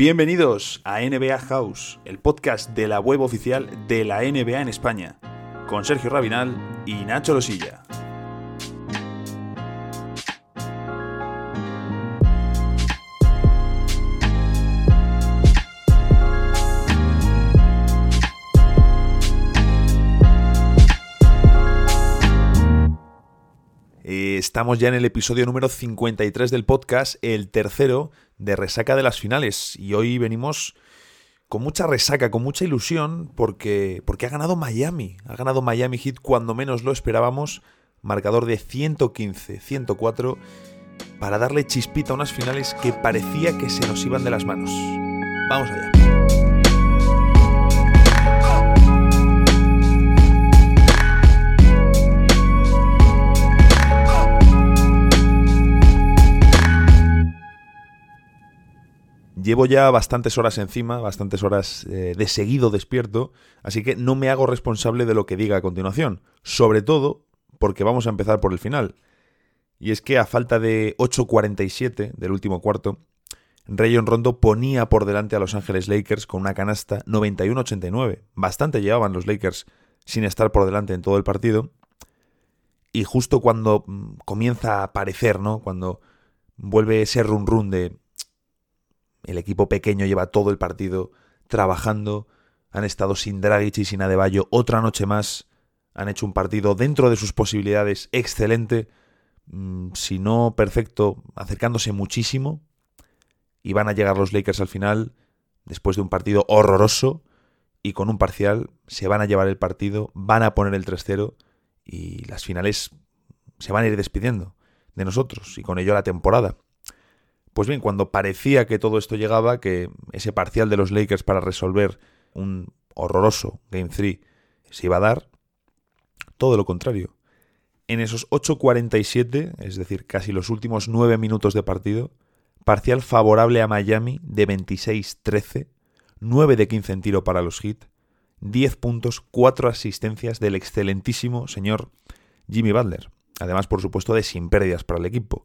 Bienvenidos a NBA House, el podcast de la web oficial de la NBA en España, con Sergio Rabinal y Nacho Losilla. Eh, Estamos ya en el episodio número 53 del podcast, el tercero de resaca de las finales. Y hoy venimos con mucha resaca, con mucha ilusión, porque, porque ha ganado Miami. Ha ganado Miami Heat cuando menos lo esperábamos. Marcador de 115-104 para darle chispita a unas finales que parecía que se nos iban de las manos. Vamos allá. Llevo ya bastantes horas encima, bastantes horas eh, de seguido despierto, así que no me hago responsable de lo que diga a continuación, sobre todo porque vamos a empezar por el final. Y es que a falta de 8.47 del último cuarto, Rayon Rondo ponía por delante a Los Ángeles Lakers con una canasta 91-89. Bastante llevaban los Lakers sin estar por delante en todo el partido. Y justo cuando mm, comienza a aparecer, ¿no? Cuando vuelve ese run run de el equipo pequeño lleva todo el partido trabajando, han estado sin Dragic y sin Adebayo otra noche más, han hecho un partido dentro de sus posibilidades excelente, mm, si no perfecto, acercándose muchísimo, y van a llegar los Lakers al final, después de un partido horroroso, y con un parcial se van a llevar el partido, van a poner el 3-0, y las finales se van a ir despidiendo de nosotros, y con ello la temporada. Pues bien, cuando parecía que todo esto llegaba, que ese parcial de los Lakers para resolver un horroroso Game 3 se iba a dar, todo lo contrario. En esos 8.47, es decir, casi los últimos 9 minutos de partido, parcial favorable a Miami de 26-13, 9 de 15 en tiro para los Heat, 10 puntos, 4 asistencias del excelentísimo señor Jimmy Butler. Además, por supuesto, de sin pérdidas para el equipo.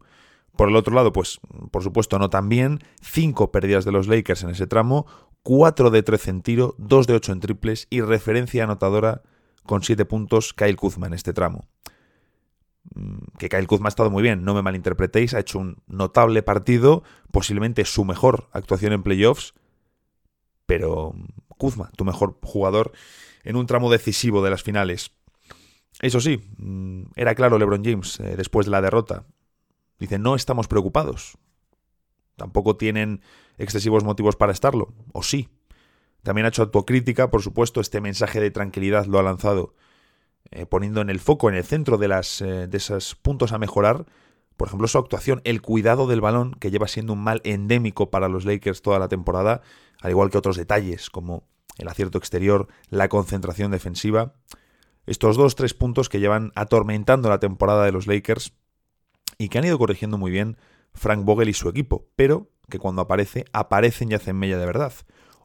Por el otro lado, pues por supuesto no tan bien, 5 pérdidas de los Lakers en ese tramo, 4 de 13 en tiro, 2 de 8 en triples y referencia anotadora con 7 puntos Kyle Kuzma en este tramo. Que Kyle Kuzma ha estado muy bien, no me malinterpretéis, ha hecho un notable partido, posiblemente su mejor actuación en playoffs, pero Kuzma, tu mejor jugador en un tramo decisivo de las finales. Eso sí, era claro LeBron James eh, después de la derrota, Dicen, no estamos preocupados. Tampoco tienen excesivos motivos para estarlo. O sí. También ha hecho autocrítica, por supuesto, este mensaje de tranquilidad lo ha lanzado, eh, poniendo en el foco, en el centro de, las, eh, de esos puntos a mejorar, por ejemplo, su actuación, el cuidado del balón, que lleva siendo un mal endémico para los Lakers toda la temporada, al igual que otros detalles, como el acierto exterior, la concentración defensiva. Estos dos, tres puntos que llevan atormentando la temporada de los Lakers y que han ido corrigiendo muy bien Frank Vogel y su equipo, pero que cuando aparece, aparecen y hacen mella de verdad.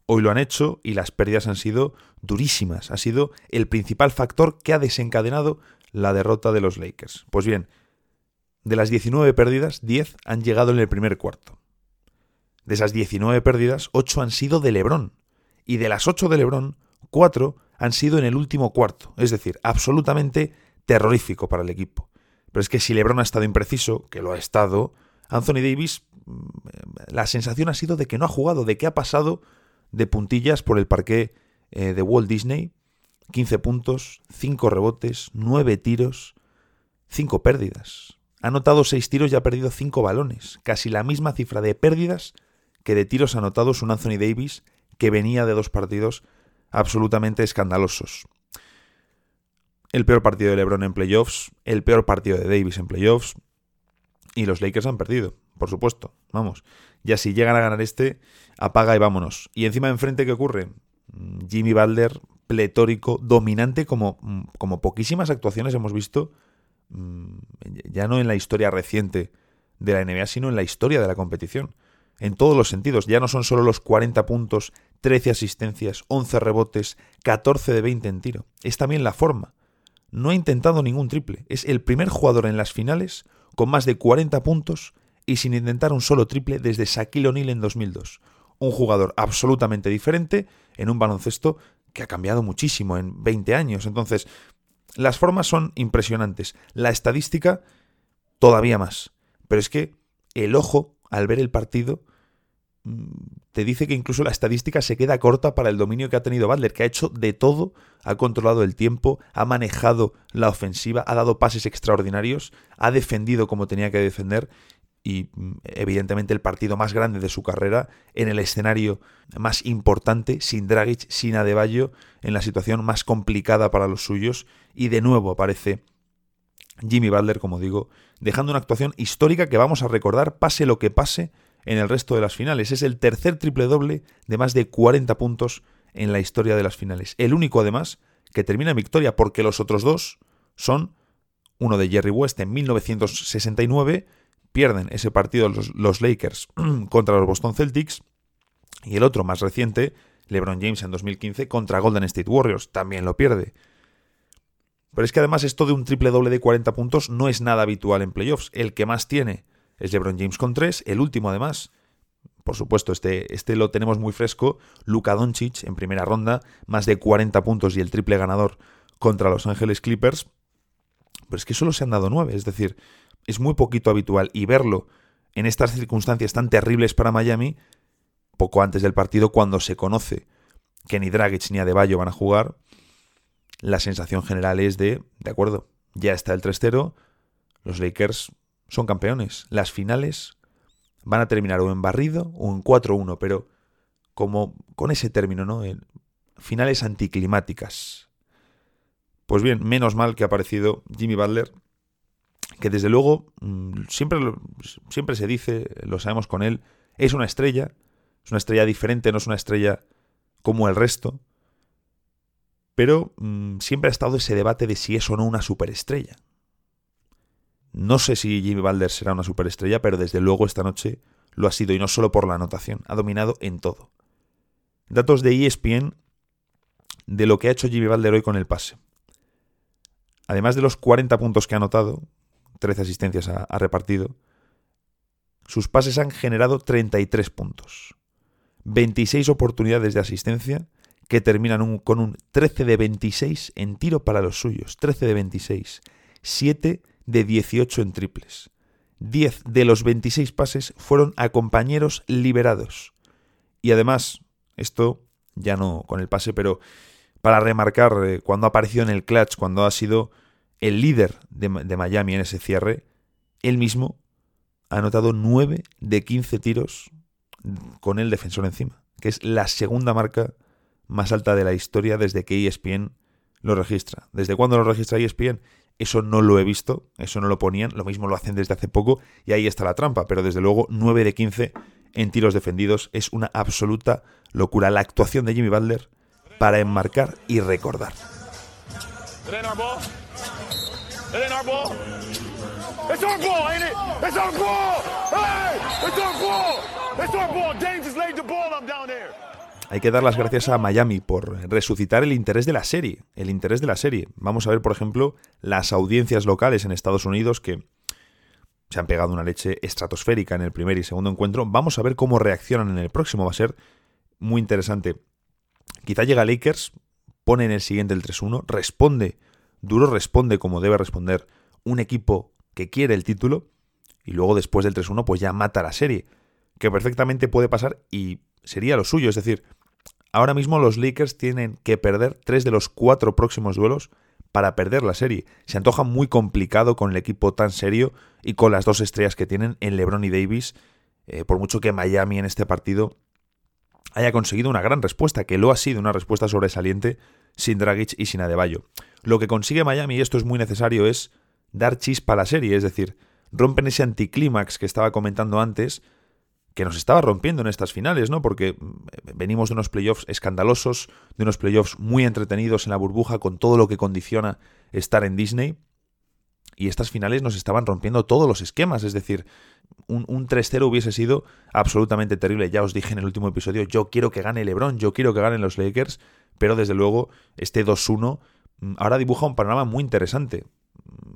Hoy lo han hecho y las pérdidas han sido durísimas. Ha sido el principal factor que ha desencadenado la derrota de los Lakers. Pues bien, de las 19 pérdidas, 10 han llegado en el primer cuarto. De esas 19 pérdidas, 8 han sido de Lebron. Y de las 8 de Lebron, 4 han sido en el último cuarto. Es decir, absolutamente terrorífico para el equipo. Pero es que si LeBron ha estado impreciso, que lo ha estado, Anthony Davis, mm, la sensación ha sido de que no ha jugado, de que ha pasado de puntillas por el parque eh, de Walt Disney. 15 puntos, 5 rebotes, 9 tiros, 5 pérdidas. Ha anotado 6 tiros y ha perdido 5 balones. Casi la misma cifra de pérdidas que de tiros anotados un Anthony Davis que venía de dos partidos absolutamente escandalosos el peor partido de LeBron en playoffs, el peor partido de Davis en playoffs, y los Lakers han perdido, por supuesto. Vamos, ya si llegan a ganar este, apaga y vámonos. Y encima enfrente, ¿qué ocurre? Mm, Jimmy Butler, pletórico, dominante, como, mm, como poquísimas actuaciones hemos visto, mm, ya no en la historia reciente de la NBA, sino en la historia de la competición. En todos los sentidos, ya no son solo los 40 puntos, 13 asistencias, 11 rebotes, 14 de 20 en tiro. Es también la forma no ha intentado ningún triple. Es el primer jugador en las finales con más de 40 puntos y sin intentar un solo triple desde Shaquille O'Neal en 2002. un jugador absolutamente diferente en un baloncesto que ha cambiado muchísimo en 20 años. Entonces, las formas son impresionantes, la estadística todavía más. Pero es que el ojo, al ver el partido, te dice que incluso la estadística se queda corta para el dominio que ha tenido Butler, que ha hecho de todo, ha controlado el tiempo, ha manejado la ofensiva, ha dado pases extraordinarios, ha defendido como tenía que defender y mm, evidentemente el partido más grande de su carrera en el escenario más importante, sin Dragic, sin Adebayo, en la situación más complicada para los suyos. Y de nuevo aparece Jimmy Butler, como digo, dejando una actuación histórica que vamos a recordar pase lo que pase en el resto de las finales. Es el tercer triple doble de más de 40 puntos en la historia de las finales. El único además que termina en victoria porque los otros dos son uno de Jerry West en 1969 pierden ese partido los, Lakers contra los Boston Celtics y el otro más reciente, LeBron James en 2015 contra Golden State Warriors, también lo pierde. Pero es que además esto de un triple doble de 40 puntos no es nada habitual en playoffs. El que más tiene es LeBron James con 3, el último además. Por supuesto, este, este lo tenemos muy fresco. Luka Doncic en primera ronda, más de 40 puntos y el triple ganador contra Los Ángeles Clippers. Pero es que solo se han dado 9, es decir, es muy poquito habitual y verlo en estas circunstancias tan terribles para Miami, poco antes del partido, cuando se conoce que ni Dragic ni Adebayo van a jugar, la sensación general es de, de acuerdo, ya está el 3-0, los Lakers son campeones. Las finales van a terminar o en barrido o en 4-1, pero como con ese término, ¿no? En finales anticlimáticas. Pues bien, menos mal que ha aparecido Jimmy Butler que desde luego mm, siempre, siempre se dice, lo sabemos con él, es una estrella, es una estrella diferente, no es una estrella como el resto, pero mm, siempre ha estado ese debate de si es o no una superestrella. No sé si Jimmy Balder será una superestrella, pero desde luego esta noche lo ha sido y no solo por la anotación, ha dominado en todo. Datos de ESPN de lo que ha hecho Jimmy Balder hoy con el pase. Además de los 40 puntos que ha anotado, 13 asistencias ha, repartido. Sus pases han generado 33 puntos. 26 oportunidades de asistencia que terminan con un 13 de 26 en tiro para los suyos. 13 de 26. 7 de 18 en triples. 10 de los 26 pases fueron a compañeros liberados. Y además, esto ya no con el pase, pero para remarcar eh, cuando ha aparecido en el clutch, cuando ha sido el líder de, Miami en ese cierre, él mismo ha anotado 9 de 15 tiros con el defensor encima, que es la segunda marca más alta de la historia desde que ESPN lo registra. ¿Desde cuándo lo registra ESPN? Eso no lo he visto, eso no lo ponían, lo mismo lo hacen desde hace poco y ahí está la trampa, pero desde luego 9 de 15 en tiros defendidos es una absoluta locura. La actuación de Jimmy Butler para enmarcar y recordar. Hay que dar las gracias a Miami por resucitar el interés de la serie. El interés de la serie. Vamos a ver, por ejemplo, las audiencias locales en Estados Unidos que se han pegado una leche estratosférica en el primer y segundo encuentro. Vamos a ver cómo reaccionan en el próximo. Va a ser muy interesante. Quizá llega Lakers, pone en el siguiente el 3-1, responde Duro responde como debe responder un equipo que quiere el título y luego después del 3-1 pues ya mata la serie, que perfectamente puede pasar y sería lo suyo, es decir, ahora mismo los Lakers tienen que perder tres de los cuatro próximos duelos para perder la serie. Se antoja muy complicado con el equipo tan serio y con las dos estrellas que tienen en LeBron y Davis, eh, por mucho que Miami en este partido haya conseguido una gran respuesta, que lo ha sido una respuesta sobresaliente sin Dragic y sin Adebayo. Lo que consigue Miami, y esto es muy necesario, es dar chispa a la serie, es decir, rompen ese anticlímax que estaba comentando antes, que nos estaba rompiendo en estas finales, ¿no? Porque mm, venimos de unos playoffs escandalosos, de unos playoffs muy entretenidos en la burbuja, con todo lo que condiciona estar en Disney. Y estas finales nos estaban rompiendo todos los esquemas, es decir, un, un 3-0 hubiese sido absolutamente terrible. Ya os dije en el último episodio, yo quiero que gane LeBron, yo quiero que ganen los Lakers, pero desde luego este 2-1 mm, ahora dibuja un panorama muy interesante,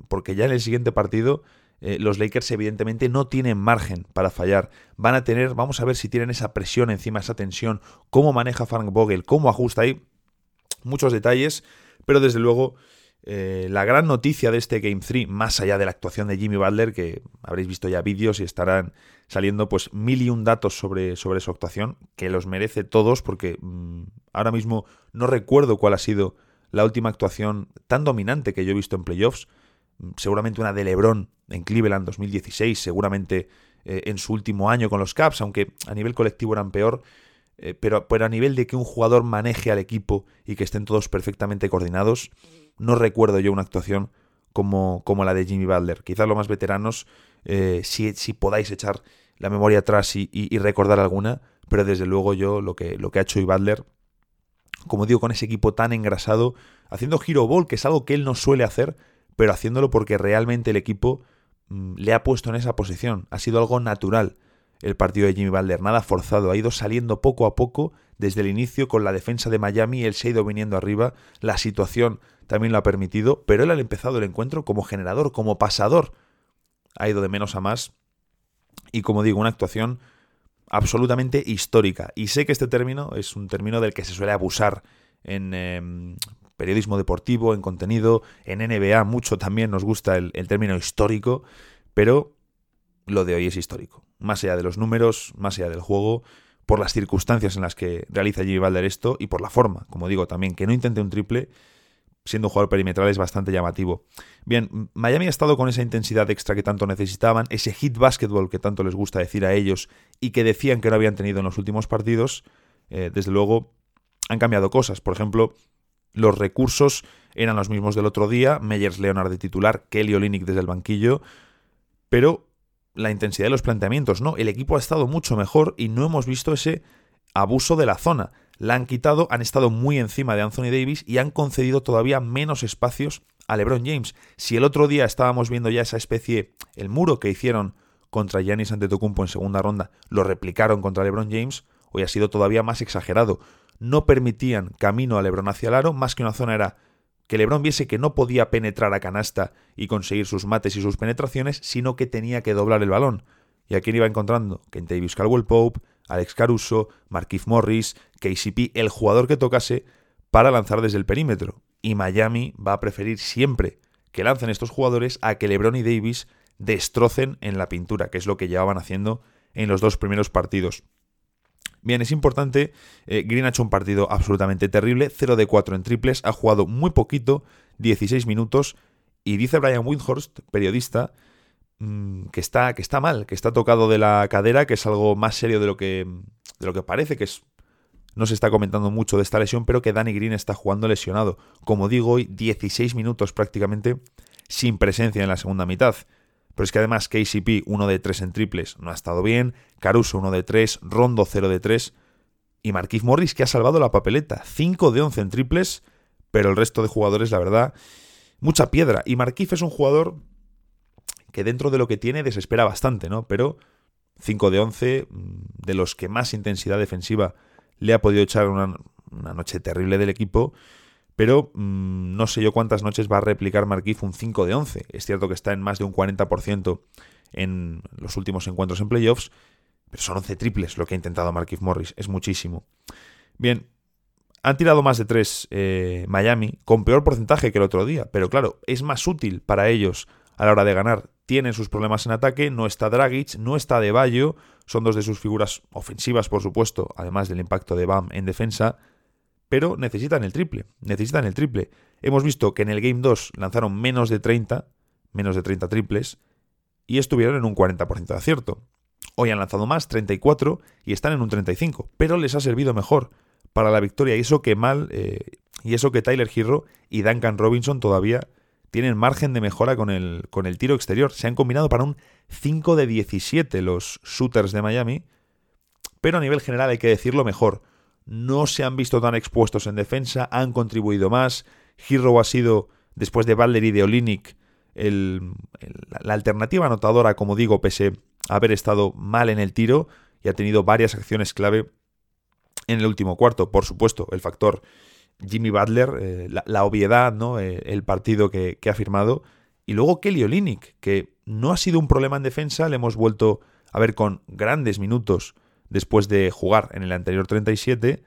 porque ya en el siguiente partido eh, los Lakers evidentemente no tienen margen para fallar. Van a tener, vamos a ver si tienen esa presión encima, esa tensión, cómo maneja Frank Vogel, cómo ajusta ahí, muchos detalles, pero desde luego eh, la gran noticia de este Game 3, más allá de la actuación de Jimmy Butler, que habréis visto ya vídeos y estarán saliendo pues mil y un datos sobre, sobre su actuación, que los merece todos, porque mm, ahora mismo no recuerdo cuál ha sido la última actuación tan dominante que yo he visto en playoffs. Seguramente una de LeBron en Cleveland 2016, seguramente eh, en su último año con los Caps, aunque a nivel colectivo eran peor. Eh, pero, pero a nivel de que un jugador maneje al equipo y que estén todos perfectamente coordinados, no recuerdo yo una actuación como, como la de Jimmy Butler. Quizás los más veteranos, eh, si, si, podáis echar la memoria atrás y, recordar alguna, pero desde luego yo lo que, lo que ha hecho Jimmy Butler, como digo, con ese equipo tan engrasado, haciendo hero ball, que es algo que él no suele hacer, pero haciéndolo porque realmente el equipo mm, le ha puesto en esa posición. Ha sido algo natural el partido de Jimmy Butler, nada forzado, ha ido saliendo poco a poco desde el inicio con la defensa de Miami, él se ha ido viniendo arriba, la situación también lo ha permitido, pero él ha empezado el encuentro como generador, como pasador. Ha ido de menos a más y como digo, una actuación absolutamente histórica. Y sé que este término es un término del que se suele abusar en em, periodismo deportivo, en contenido, en NBA mucho también nos gusta el, término histórico, pero lo de hoy es histórico. Más allá de los números, más allá del juego, por las circunstancias en las que realiza Jimmy Balder esto y por la forma, como digo también, que no intente un triple siendo un jugador perimetral es bastante llamativo. Bien, Miami ha estado con esa intensidad extra que tanto necesitaban, ese hit basketball que tanto les gusta decir a ellos y que decían que no habían tenido en los últimos partidos. Eh, desde luego, han cambiado cosas. Por ejemplo, los recursos eran los mismos del otro día, Meyers Leonard de titular, Kelly Olynyk desde el banquillo, pero la intensidad de los planteamientos, ¿no? El equipo ha estado mucho mejor y no hemos visto ese abuso de la zona la han quitado, han estado muy encima de Anthony Davis y han concedido todavía menos espacios a LeBron James. Si el otro día estábamos viendo ya esa especie, el muro que hicieron contra Giannis Antetokounmpo en segunda ronda, lo replicaron contra LeBron James, hoy ha sido todavía más exagerado. No permitían camino a LeBron hacia el aro, más que una zona era que LeBron viese que no podía penetrar a canasta y conseguir sus mates y sus penetraciones, sino que tenía que doblar el balón. ¿Y a quién iba encontrando? Davis Caldwell Pope, Alex Caruso, Marquise Morris, KCP, el jugador que tocase para lanzar desde el perímetro. Y Miami va a preferir siempre que lancen estos jugadores a que LeBron y Davis destrocen en la pintura, que es lo que llevaban haciendo en los dos primeros partidos. Bien, es importante, eh, Green ha hecho un partido absolutamente terrible, 0 de 4 en triples, ha jugado muy poquito, 16 minutos, y dice Brian Windhorst, periodista, Mm, que, está, que está mal, que está tocado de la cadera, que es algo más serio de lo que, de lo que parece, que no se está comentando mucho de esta lesión, pero que Danny Green está jugando lesionado. Como digo, hoy 16 minutos prácticamente sin presencia en la segunda mitad. Pero es que además KCP 1 de 3 en triples no ha estado bien, Caruso 1 de 3, Rondo 0 de 3 y Marquise Morris que ha salvado la papeleta, 5 de 11 en triples, pero el resto de jugadores, la verdad, mucha piedra. Y Marquise es un jugador que dentro de lo que tiene desespera bastante, ¿no? Pero 5 de 11, mm, de los que más intensidad defensiva le ha podido echar una, noche terrible del equipo, pero mm, no sé yo cuántas noches va a replicar Marquise un 5 de 11. Es cierto que está en más de un 40% en los últimos encuentros en playoffs, pero son 11 triples lo que ha intentado Marquise Morris, es muchísimo. Bien, han tirado más de 3 eh, Miami, con peor porcentaje que el otro día, pero claro, es más útil para ellos a la hora de ganar tienen sus problemas en ataque, no está Dragic, no está De son dos de sus figuras ofensivas, por supuesto, además del impacto de Bam en defensa, pero necesitan el triple, necesitan el triple. Hemos visto que en el Game 2 lanzaron menos de 30, menos de 30 triples, y estuvieron en un 40% de acierto. Hoy han lanzado más, 34, y están en un 35, pero les ha servido mejor para la victoria, y eso que mal, eh, y eso que Tyler Hero y Duncan Robinson todavía tienen margen de mejora con el, con el tiro exterior. Se han combinado para un 5 de 17 los shooters de Miami, pero a nivel general hay que decirlo mejor. No se han visto tan expuestos en defensa, han contribuido más. Hero ha sido, después de Balder y de Olinik, la alternativa anotadora, como digo, pese a haber estado mal en el tiro y ha tenido varias acciones clave en el último cuarto. Por supuesto, el factor Jimmy Butler, eh, la, obviedad, ¿no? Eh, el partido que, ha firmado. Y luego Kelly Olynyk, que no ha sido un problema en defensa, le hemos vuelto a ver con grandes minutos después de jugar en el anterior 37.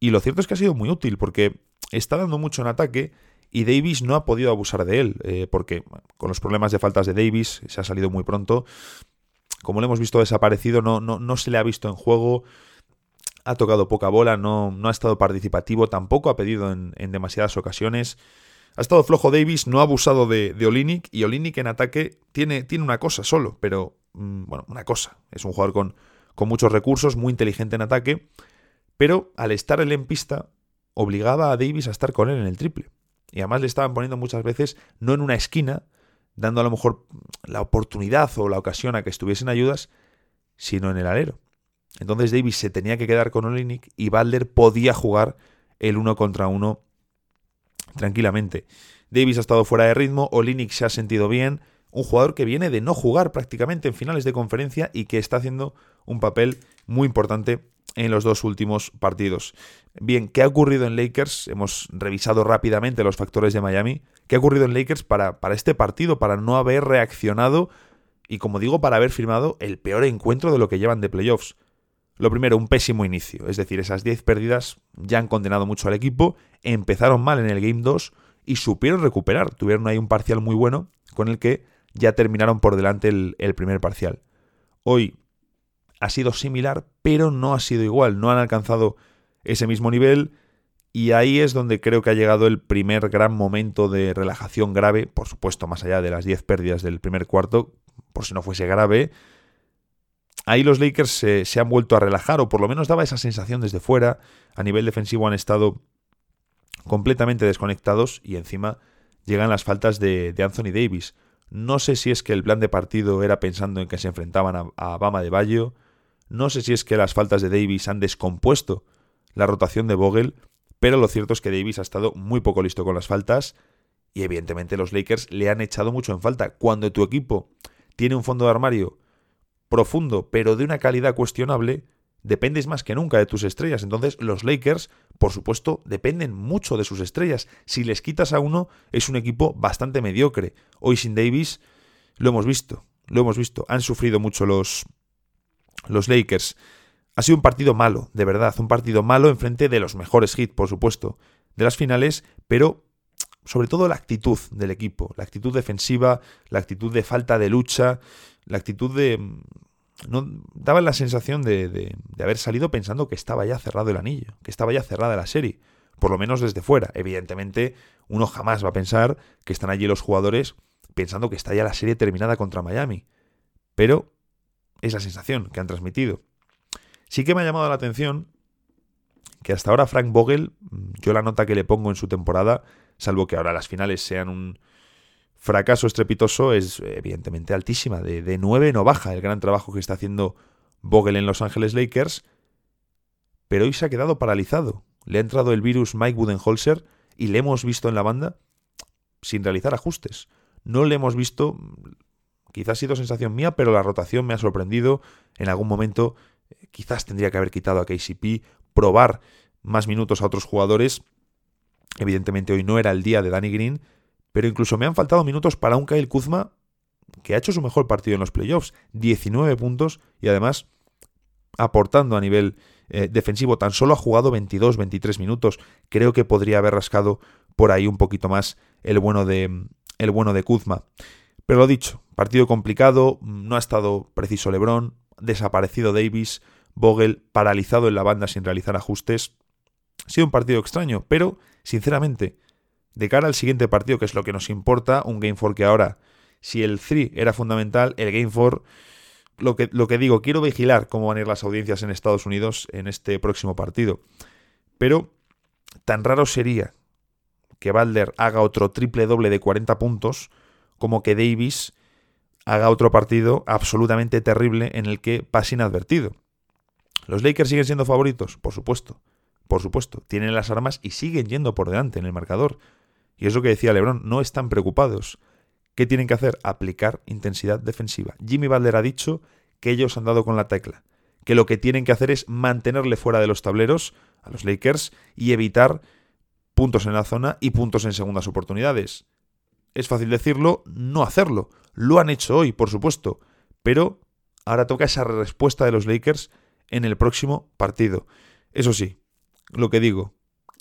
Y lo cierto es que ha sido muy útil porque está dando mucho en ataque y Davis no ha podido abusar de él, eh, porque con los problemas de faltas de Davis se ha salido muy pronto. Como lo hemos visto desaparecido, no, no, no se le ha visto en juego, ha tocado poca bola, no, no ha estado participativo, tampoco ha pedido en, demasiadas ocasiones. Ha estado flojo Davis, no ha abusado de, Olinik y Olinik en ataque tiene, tiene una cosa solo, pero mm, bueno, una cosa. Es un jugador con, con muchos recursos, muy inteligente en ataque, pero al estar él en pista obligaba a Davis a estar con él en el triple. Y además le estaban poniendo muchas veces no en una esquina, dando a lo mejor la oportunidad o la ocasión a que estuviesen ayudas, sino en el alero. Entonces Davis se tenía que quedar con Olinik y Balder podía jugar el uno contra uno tranquilamente. Davis ha estado fuera de ritmo, Olinik se ha sentido bien, un jugador que viene de no jugar prácticamente en finales de conferencia y que está haciendo un papel muy importante en los dos últimos partidos. Bien, ¿qué ha ocurrido en Lakers? Hemos revisado rápidamente los factores de Miami. ¿Qué ha ocurrido en Lakers para, para este partido? Para no haber reaccionado y, como digo, para haber firmado el peor encuentro de lo que llevan de playoffs. Lo primero, un pésimo inicio. Es decir, esas 10 pérdidas ya han condenado mucho al equipo. Empezaron mal en el Game 2 y supieron recuperar. Tuvieron ahí un parcial muy bueno con el que ya terminaron por delante el, primer parcial. Hoy ha sido similar, pero no ha sido igual. No han alcanzado ese mismo nivel. Y ahí es donde creo que ha llegado el primer gran momento de relajación grave, por supuesto, más allá de las 10 pérdidas del primer cuarto, por si no fuese grave. Ahí los Lakers se, han vuelto a relajar, o por lo menos daba esa sensación desde fuera. A nivel defensivo han estado completamente desconectados y encima llegan las faltas de Anthony Davis. No sé si es que el plan de partido era pensando en que se enfrentaban a, a Bama de Bayo, no sé si es que las faltas de Davis han descompuesto la rotación de Vogel, pero lo cierto es que Davis ha estado muy poco listo con las faltas y evidentemente los Lakers le han echado mucho en falta. Cuando tu equipo tiene un fondo de armario profundo, pero de una calidad cuestionable, dependes más que nunca de tus estrellas. Entonces los Lakers, por supuesto, dependen mucho de sus estrellas. Si les quitas a uno, es un equipo bastante mediocre. Hoy sin Davis lo hemos visto, lo hemos visto. Han sufrido mucho los, los Lakers. Ha sido un partido malo, de verdad, un partido malo enfrente de los mejores hits, por supuesto, de las finales, pero sobre todo la actitud del equipo, la actitud defensiva, la actitud de falta de lucha, la actitud de... No, la sensación de, de, de haber salido pensando que estaba ya cerrado el anillo, que estaba ya cerrada la serie, por lo menos desde fuera. Evidentemente, uno jamás va a pensar que están allí los jugadores pensando que está ya la serie terminada contra Miami. Pero es la sensación que han transmitido. Sí que me ha llamado la atención que hasta ahora Frank Vogel, yo la nota que le pongo en su temporada, salvo que ahora las finales sean un fracaso estrepitoso, es evidentemente altísima. De, de 9 no baja el gran trabajo que está haciendo Vogel en Los Ángeles Lakers, pero hoy se ha quedado paralizado. Le ha entrado el virus Mike Budenholzer y le hemos visto en la banda sin realizar ajustes. No le hemos visto Quizás ha sido sensación mía, pero la rotación me ha sorprendido. En algún momento eh, quizás tendría que haber quitado a KCP, probar más minutos a otros jugadores. Evidentemente hoy no era el día de Danny Green, pero incluso me han faltado minutos para un Kyle Kuzma que ha hecho su mejor partido en los playoffs, 19 puntos y además aportando a nivel eh, defensivo, tan solo ha jugado 22, 23 minutos. Creo que podría haber rascado por ahí un poquito más el bueno de el bueno de Kuzma. Pero lo dicho, partido complicado, no ha estado preciso Lebron, desaparecido Davis, Vogel paralizado en la banda sin realizar ajustes. Ha sido un partido extraño, pero, sinceramente, de cara al siguiente partido, que es lo que nos importa, un Game 4 que ahora, si el 3 era fundamental, el Game 4, lo que, lo que digo, quiero vigilar cómo van a ir las audiencias en Estados Unidos en este próximo partido. Pero tan raro sería que Balder haga otro triple doble de 40 puntos como que Davis haga otro partido absolutamente terrible en el que pase inadvertido. ¿Los Lakers siguen siendo favoritos? Por supuesto. Por supuesto. Tienen las armas y siguen yendo por delante en el marcador. Y es lo que decía Lebron, no están preocupados. ¿Qué tienen que hacer? Aplicar intensidad defensiva. Jimmy Butler ha dicho que ellos han dado con la tecla, que lo que tienen que hacer es mantenerle fuera de los tableros a los Lakers y evitar puntos en la zona y puntos en segundas oportunidades. Es fácil decirlo, no hacerlo. Lo han hecho hoy, por supuesto, pero ahora toca esa respuesta de los Lakers en el próximo partido. Eso sí, lo que digo,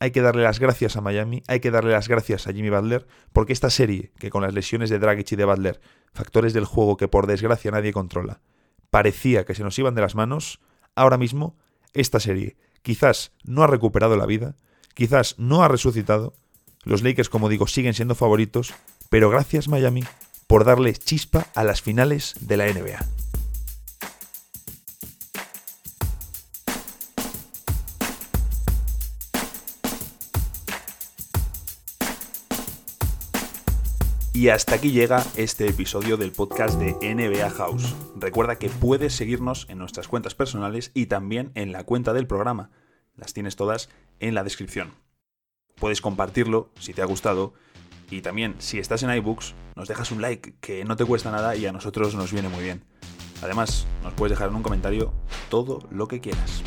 hay que darle las gracias a Miami, hay que darle las gracias a Jimmy Butler, porque esta serie, que con las lesiones de Dragic y de Butler, factores del juego que por desgracia nadie controla, parecía que se nos iban de las manos, ahora mismo esta serie quizás no ha recuperado la vida, quizás no ha resucitado, los Lakers, como digo, siguen siendo favoritos, pero gracias Miami por darle chispa a las finales de la NBA. Y hasta aquí llega este episodio del podcast de NBA House. Recuerda que puedes seguirnos en nuestras cuentas personales y también en la cuenta del programa. Las tienes todas en la descripción. Puedes compartirlo si te ha gustado y también si estás en iBooks nos dejas un like que no te cuesta nada y a nosotros nos viene muy bien. Además, nos puedes dejar en un comentario todo lo que quieras.